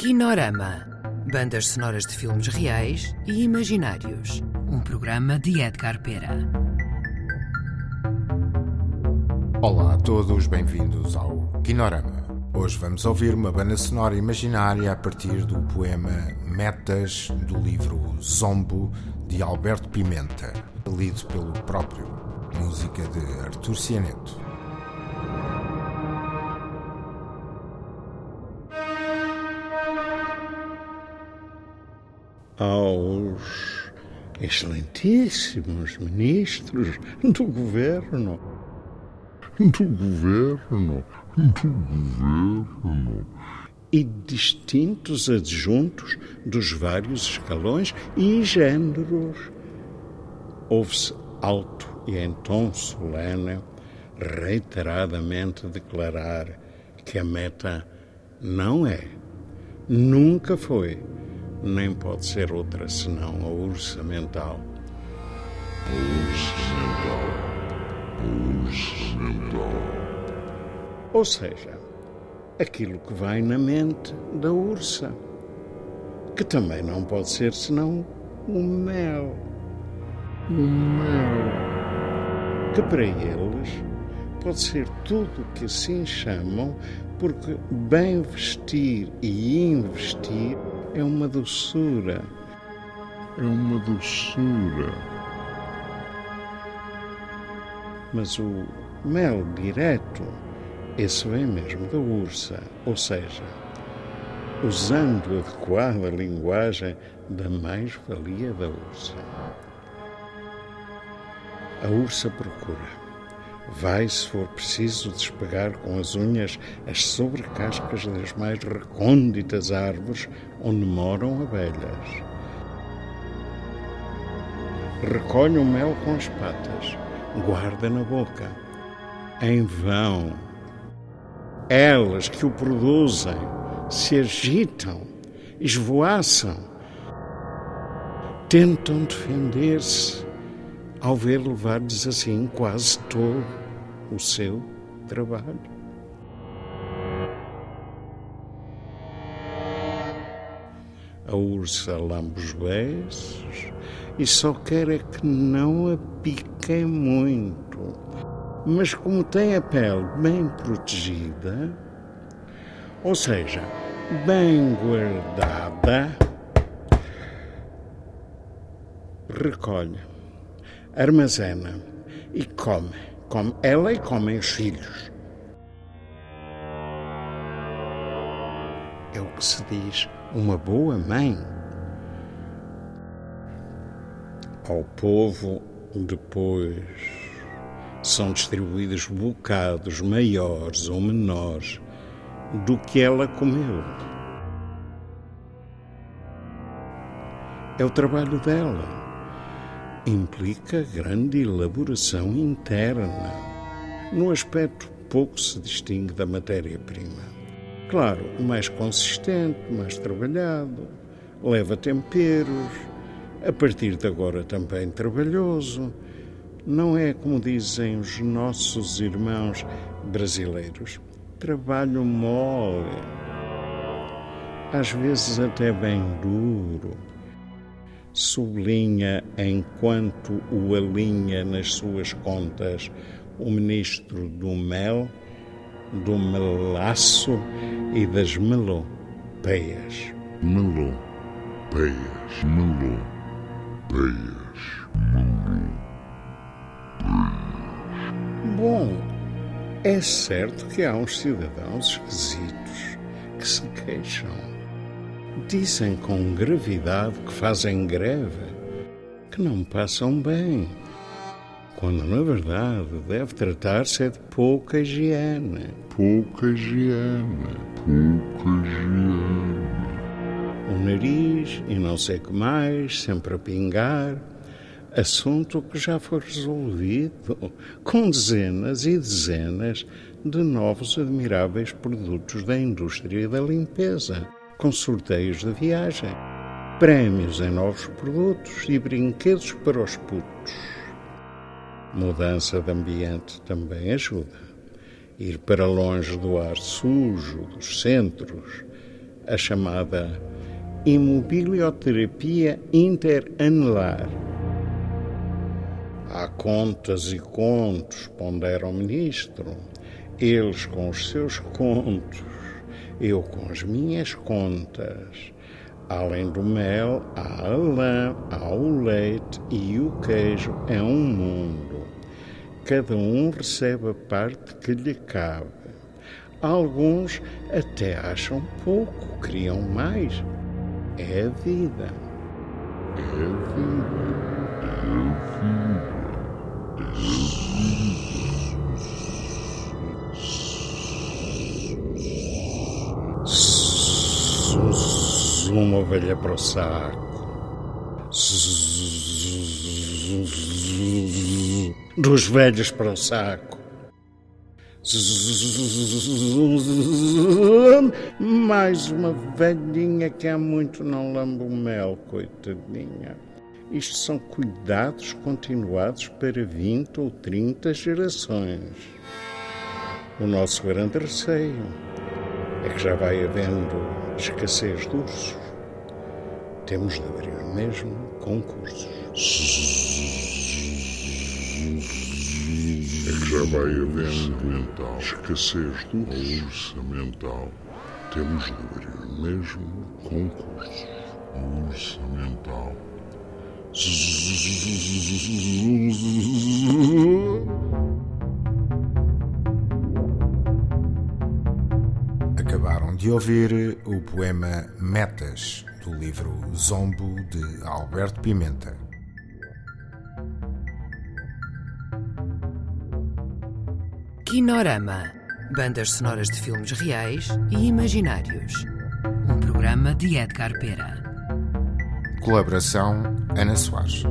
Kinorama. Bandas sonoras de filmes reais e imaginários. Um programa de Edgar Pera. Olá a todos, bem-vindos ao Kinorama. Hoje vamos ouvir uma banda sonora imaginária a partir do poema Metas do livro Zombo de Alberto Pimenta, lido pelo próprio, música de Artur Cianeto. Aos excelentíssimos ministros do governo. Do governo, do governo. E distintos adjuntos dos vários escalões e géneros. Ouve-se alto e em tom solene reiteradamente declarar que a meta não é, nunca foi nem pode ser outra senão a orçamental. Orçamental. Orçamental. Ou seja, aquilo que vai na mente da ursa, que também não pode ser senão o mel. O mel. Que para eles pode ser tudo o que assim chamam, porque bem vestir e investir é uma doçura. É uma doçura. Mas o mel direto, esse vem mesmo da ursa, ou seja, usando a adequada linguagem da mais-valia da ursa. A ursa procura. Vai, se for preciso, despegar com as unhas as sobrecascas das mais recônditas árvores onde moram abelhas. Recolhe o mel com as patas, guarda na boca. Em vão. Elas que o produzem se agitam, esvoaçam, tentam defender-se ao ver levar-lhes assim quase todo o seu trabalho. A ursa lambe os beiços e só quer é que não a piquem muito. Mas como tem a pele bem protegida, ou seja, bem guardada, recolhe, armazena e come. Come ela e comem os filhos. É o que se diz uma boa mãe. Ao povo, depois, são distribuídos bocados maiores ou menores do que ela comeu. É o trabalho dela. Implica grande elaboração interna. No aspecto, pouco se distingue da matéria-prima. Claro, mais consistente, mais trabalhado, leva temperos, a partir de agora também trabalhoso. Não é, como dizem os nossos irmãos brasileiros, trabalho mole, às vezes até bem duro. Sublinha enquanto o alinha nas suas contas o ministro do mel do melaço e das melopeias. Melopeias. Melopeias. Bom, é certo que há uns cidadãos esquisitos que se queixam. Dizem com gravidade que fazem greve, que não passam bem quando na verdade deve tratar-se de pouca higiene. Pouca higiene. Pouca higiene. O nariz e não sei o que mais, sempre a pingar. Assunto que já foi resolvido com dezenas e dezenas de novos admiráveis produtos da indústria da limpeza, com sorteios de viagem, prémios em novos produtos e brinquedos para os putos. Mudança de ambiente também ajuda. Ir para longe do ar sujo, dos centros, a chamada imobilioterapia interanular. Há contas e contos, pondera o ministro, eles com os seus contos, eu com as minhas contas. Além do mel, há a lã, há o leite e o queijo é um mundo. Cada um recebe a parte que lhe cabe. Alguns até acham pouco, queriam mais. É a vida. É a vida. Uma ovelha para o saco. Dos velhos para o saco. Mais uma velhinha que há muito não lambe o mel, coitadinha. Isto são cuidados continuados para 20 ou 30 gerações. O nosso grande receio é que já vai havendo escassez de ursos. Temos de abrir mesmo concursos. É que já vai havendo escassez do orçamental. Temos de abrir mesmo concursos. Orçamental. Acabaram de ouvir o poema Metas, do livro Zombo de Alberto Pimenta. Kinorama. Bandas sonoras de filmes reais e imaginários. Um programa de Edgar Pera. Colaboração Ana Soares.